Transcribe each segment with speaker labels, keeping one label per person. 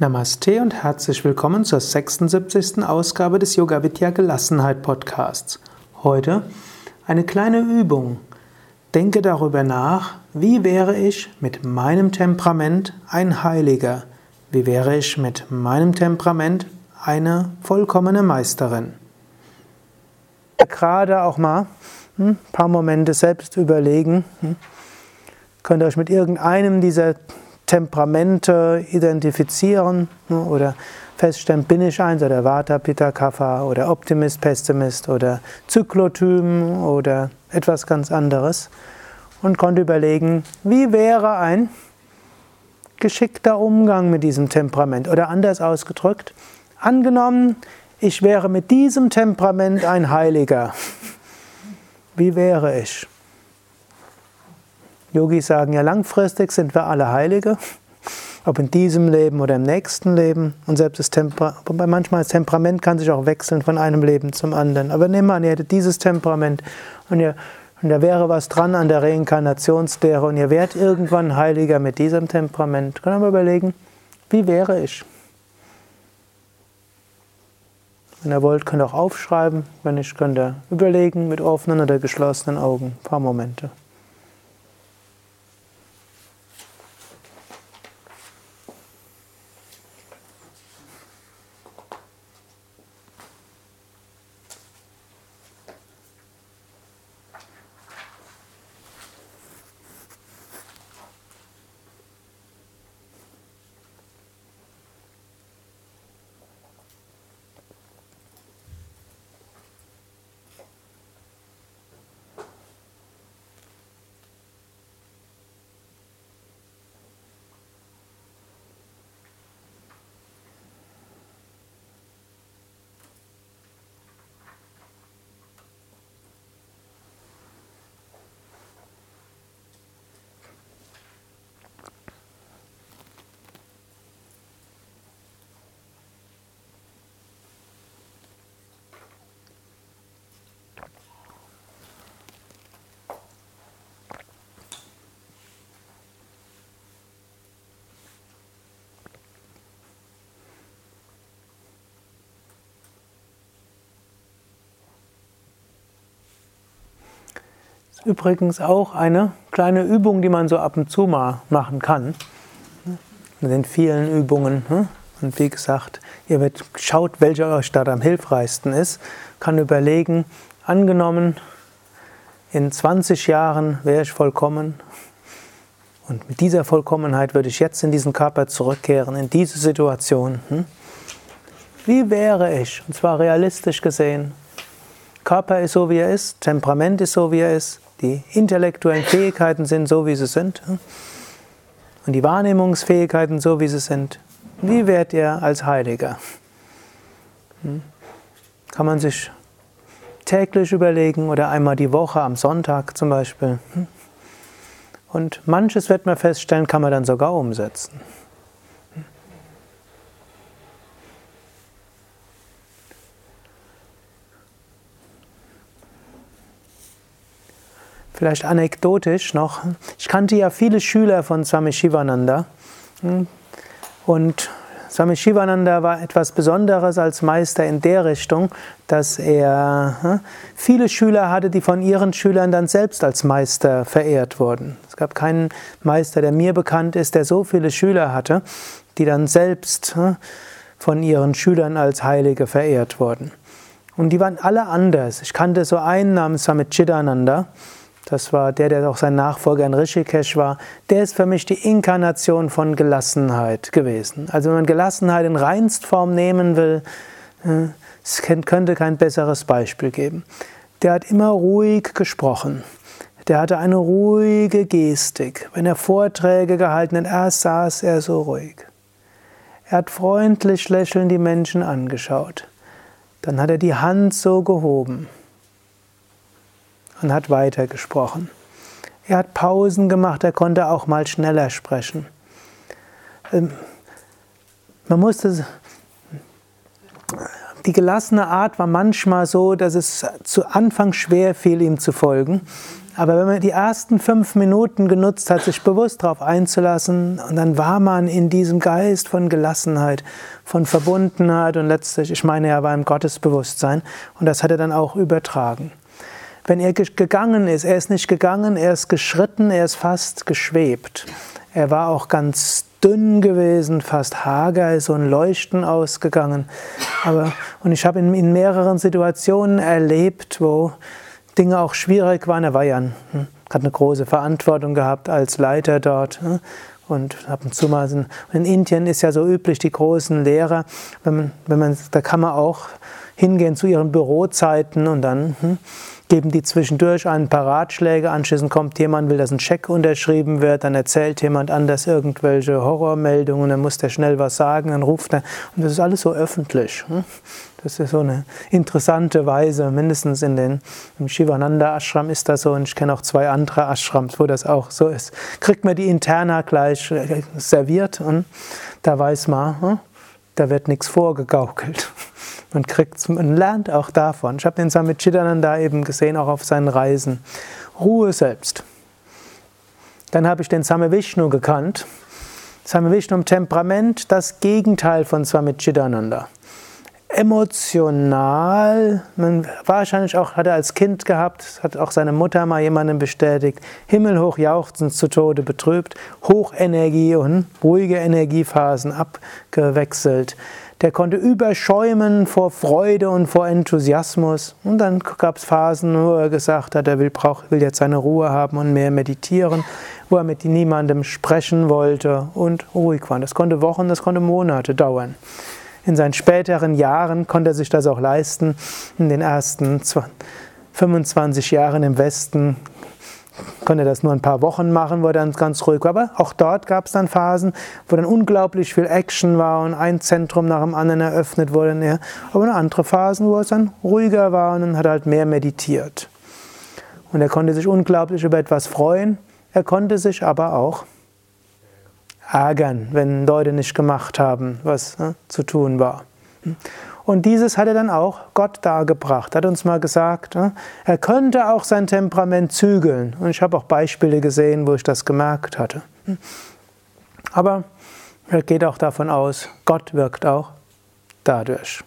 Speaker 1: Namaste und herzlich willkommen zur 76. Ausgabe des Yoga Vidya Gelassenheit Podcasts. Heute eine kleine Übung. Denke darüber nach, wie wäre ich mit meinem Temperament ein Heiliger? Wie wäre ich mit meinem Temperament eine vollkommene Meisterin? Gerade auch mal ein hm, paar Momente selbst überlegen. Hm, könnt ihr euch mit irgendeinem dieser Temperamente identifizieren ne, oder feststellen, bin ich eins oder Vata, Pitta, Kapha oder Optimist, Pessimist oder Zyklotypen oder etwas ganz anderes und konnte überlegen, wie wäre ein geschickter Umgang mit diesem Temperament oder anders ausgedrückt, angenommen, ich wäre mit diesem Temperament ein Heiliger. Wie wäre ich? Yogis sagen ja, langfristig sind wir alle Heilige, ob in diesem Leben oder im nächsten Leben. Und selbst das Temperament, manchmal das Temperament kann sich auch wechseln von einem Leben zum anderen. Aber nehmen wir an, ihr hättet dieses Temperament und, ihr, und da wäre was dran an der Reinkarnationslehre und ihr wärt irgendwann Heiliger mit diesem Temperament. Können wir überlegen, wie wäre ich? Wenn ihr wollt, könnt ihr auch aufschreiben. Wenn nicht, könnt ihr überlegen mit offenen oder geschlossenen Augen. Ein paar Momente. Übrigens auch eine kleine Übung, die man so ab und zu mal machen kann. Mit den vielen Übungen. Ne? Und wie gesagt, ihr wird, schaut, welche euch da am hilfreichsten ist. Kann überlegen, angenommen, in 20 Jahren wäre ich vollkommen. Und mit dieser Vollkommenheit würde ich jetzt in diesen Körper zurückkehren, in diese Situation. Hm? Wie wäre ich? Und zwar realistisch gesehen. Körper ist so, wie er ist, Temperament ist so, wie er ist, die intellektuellen Fähigkeiten sind so, wie sie sind. Und die Wahrnehmungsfähigkeiten so, wie sie sind. Wie werdet ihr als Heiliger? Hm? Kann man sich täglich überlegen oder einmal die Woche am Sonntag zum Beispiel. Hm? Und manches wird man feststellen, kann man dann sogar umsetzen. Vielleicht anekdotisch noch. Ich kannte ja viele Schüler von Swami Shivananda. Und Swami Shivananda war etwas Besonderes als Meister in der Richtung, dass er hm, viele Schüler hatte, die von ihren Schülern dann selbst als Meister verehrt wurden. Es gab keinen Meister, der mir bekannt ist, der so viele Schüler hatte, die dann selbst hm, von ihren Schülern als Heilige verehrt wurden. Und die waren alle anders. Ich kannte so einen namens Swami Chidananda. Das war der, der auch sein Nachfolger in Rishikesh war. Der ist für mich die Inkarnation von Gelassenheit gewesen. Also wenn man Gelassenheit in Reinstform nehmen will, äh, es könnte kein besseres Beispiel geben. Der hat immer ruhig gesprochen. Der hatte eine ruhige Gestik. Wenn er Vorträge gehalten hat, erst saß er so ruhig. Er hat freundlich lächelnd die Menschen angeschaut. Dann hat er die Hand so gehoben und hat weitergesprochen. Er hat Pausen gemacht, er konnte auch mal schneller sprechen. Ähm, man musste die gelassene Art war manchmal so, dass es zu Anfang schwer fiel, ihm zu folgen. Aber wenn man die ersten fünf Minuten genutzt hat, sich bewusst darauf einzulassen, und dann war man in diesem Geist von Gelassenheit, von Verbundenheit und letztlich, ich meine, er war im Gottesbewusstsein und das hat er dann auch übertragen. Wenn er gegangen ist, er ist nicht gegangen, er ist geschritten, er ist fast geschwebt. Er war auch ganz dünn gewesen, fast hager, so ein Leuchten ausgegangen. Aber, und ich habe in, in mehreren Situationen erlebt, wo Dinge auch schwierig waren. Er war ja hm, hat eine große Verantwortung gehabt als Leiter dort. Und ab und zu mal in Indien ist ja so üblich, die großen Lehrer, wenn man, wenn man, da kann man auch hingehen zu ihren Bürozeiten und dann hm, geben die zwischendurch ein paar Ratschläge, anschließend kommt jemand, will, dass ein Scheck unterschrieben wird, dann erzählt jemand anders irgendwelche Horrormeldungen, dann muss der schnell was sagen, dann ruft er, und das ist alles so öffentlich. Hm? Das ist so eine interessante Weise, mindestens in den, im Shivananda Ashram ist das so und ich kenne auch zwei andere Ashrams, wo das auch so ist. Kriegt man die Interna gleich äh, serviert und da weiß man, hm? da wird nichts vorgegaukelt. Man, kriegt, man lernt auch davon. Ich habe den Swami Chidananda eben gesehen, auch auf seinen Reisen. Ruhe selbst. Dann habe ich den Same Vishnu gekannt. Same Vishnu im Temperament, das Gegenteil von Swami Chidananda. Emotional, man wahrscheinlich auch hat er als Kind gehabt, hat auch seine Mutter mal jemandem bestätigt, himmelhoch jauchzend zu Tode betrübt, Hochenergie und ruhige Energiephasen abgewechselt der konnte überschäumen vor Freude und vor Enthusiasmus. Und dann gab es Phasen, wo er gesagt hat, er will, brauch, will jetzt seine Ruhe haben und mehr meditieren, wo er mit niemandem sprechen wollte und ruhig war. Das konnte Wochen, das konnte Monate dauern. In seinen späteren Jahren konnte er sich das auch leisten. In den ersten 25 Jahren im Westen konnte das nur ein paar Wochen machen, wo er dann ganz ruhig war. Aber auch dort gab es dann Phasen, wo dann unglaublich viel Action war und ein Zentrum nach dem anderen eröffnet wurde. Aber eine andere Phasen, wo es dann ruhiger war und dann hat er halt mehr meditiert. Und er konnte sich unglaublich über etwas freuen. Er konnte sich aber auch ärgern, wenn Leute nicht gemacht haben, was ne, zu tun war. Und dieses hat er dann auch Gott dargebracht, hat uns mal gesagt, ne, er könnte auch sein Temperament zügeln. Und ich habe auch Beispiele gesehen, wo ich das gemerkt hatte. Aber er geht auch davon aus, Gott wirkt auch dadurch.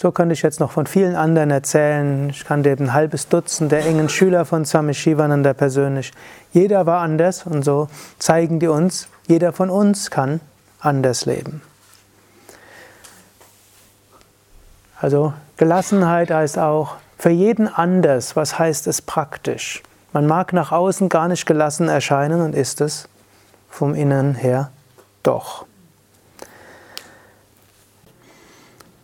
Speaker 1: So könnte ich jetzt noch von vielen anderen erzählen. Ich kann dir ein halbes Dutzend der engen Schüler von Swami Shivananda persönlich. Jeder war anders und so zeigen die uns, jeder von uns kann anders leben. Also Gelassenheit heißt auch für jeden anders. Was heißt es praktisch? Man mag nach außen gar nicht gelassen erscheinen und ist es vom Inneren her doch.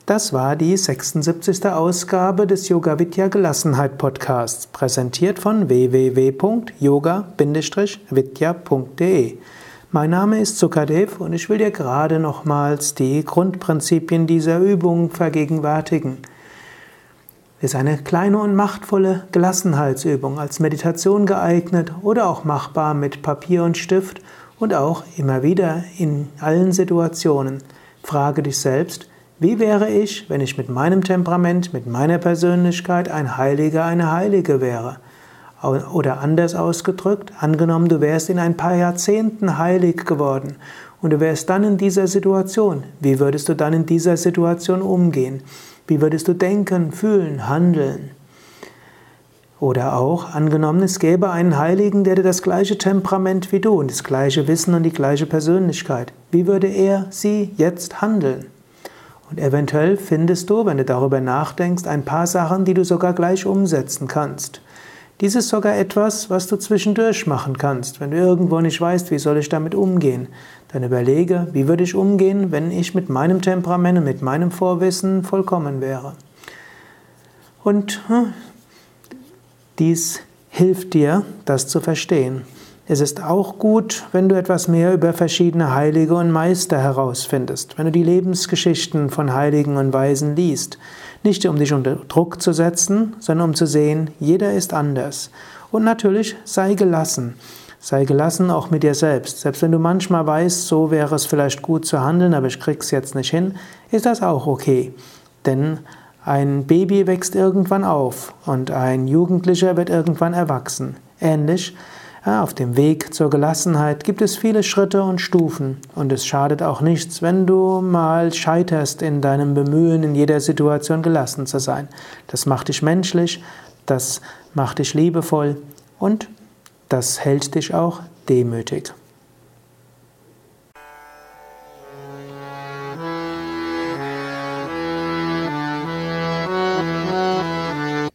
Speaker 1: Das war die 76. Ausgabe des Yoga Vidya Gelassenheit Podcasts, präsentiert von www.yoga-vidya.de. Mein Name ist Sukadev und ich will dir gerade nochmals die Grundprinzipien dieser Übung vergegenwärtigen. Es ist eine kleine und machtvolle Gelassenheitsübung, als Meditation geeignet oder auch machbar mit Papier und Stift und auch immer wieder in allen Situationen. Frage dich selbst, wie wäre ich, wenn ich mit meinem Temperament, mit meiner Persönlichkeit ein Heiliger, eine Heilige wäre? Oder anders ausgedrückt, angenommen, du wärst in ein paar Jahrzehnten heilig geworden und du wärst dann in dieser Situation. Wie würdest du dann in dieser Situation umgehen? Wie würdest du denken, fühlen, handeln? Oder auch, angenommen, es gäbe einen Heiligen, der das gleiche Temperament wie du und das gleiche Wissen und die gleiche Persönlichkeit. Wie würde er, sie jetzt handeln? Und eventuell findest du, wenn du darüber nachdenkst, ein paar Sachen, die du sogar gleich umsetzen kannst. Dies ist sogar etwas, was du zwischendurch machen kannst. Wenn du irgendwo nicht weißt, wie soll ich damit umgehen, dann überlege, wie würde ich umgehen, wenn ich mit meinem Temperament und mit meinem Vorwissen vollkommen wäre. Und hm, dies hilft dir, das zu verstehen. Es ist auch gut, wenn du etwas mehr über verschiedene Heilige und Meister herausfindest, wenn du die Lebensgeschichten von Heiligen und Weisen liest. Nicht um dich unter Druck zu setzen, sondern um zu sehen, jeder ist anders. Und natürlich sei gelassen. Sei gelassen auch mit dir selbst. Selbst wenn du manchmal weißt, so wäre es vielleicht gut zu handeln, aber ich krieg's jetzt nicht hin, ist das auch okay. Denn ein Baby wächst irgendwann auf und ein Jugendlicher wird irgendwann erwachsen. Ähnlich, auf dem Weg zur Gelassenheit gibt es viele Schritte und Stufen und es schadet auch nichts, wenn du mal scheiterst in deinem Bemühen, in jeder Situation gelassen zu sein. Das macht dich menschlich, das macht dich liebevoll und das hält dich auch demütig.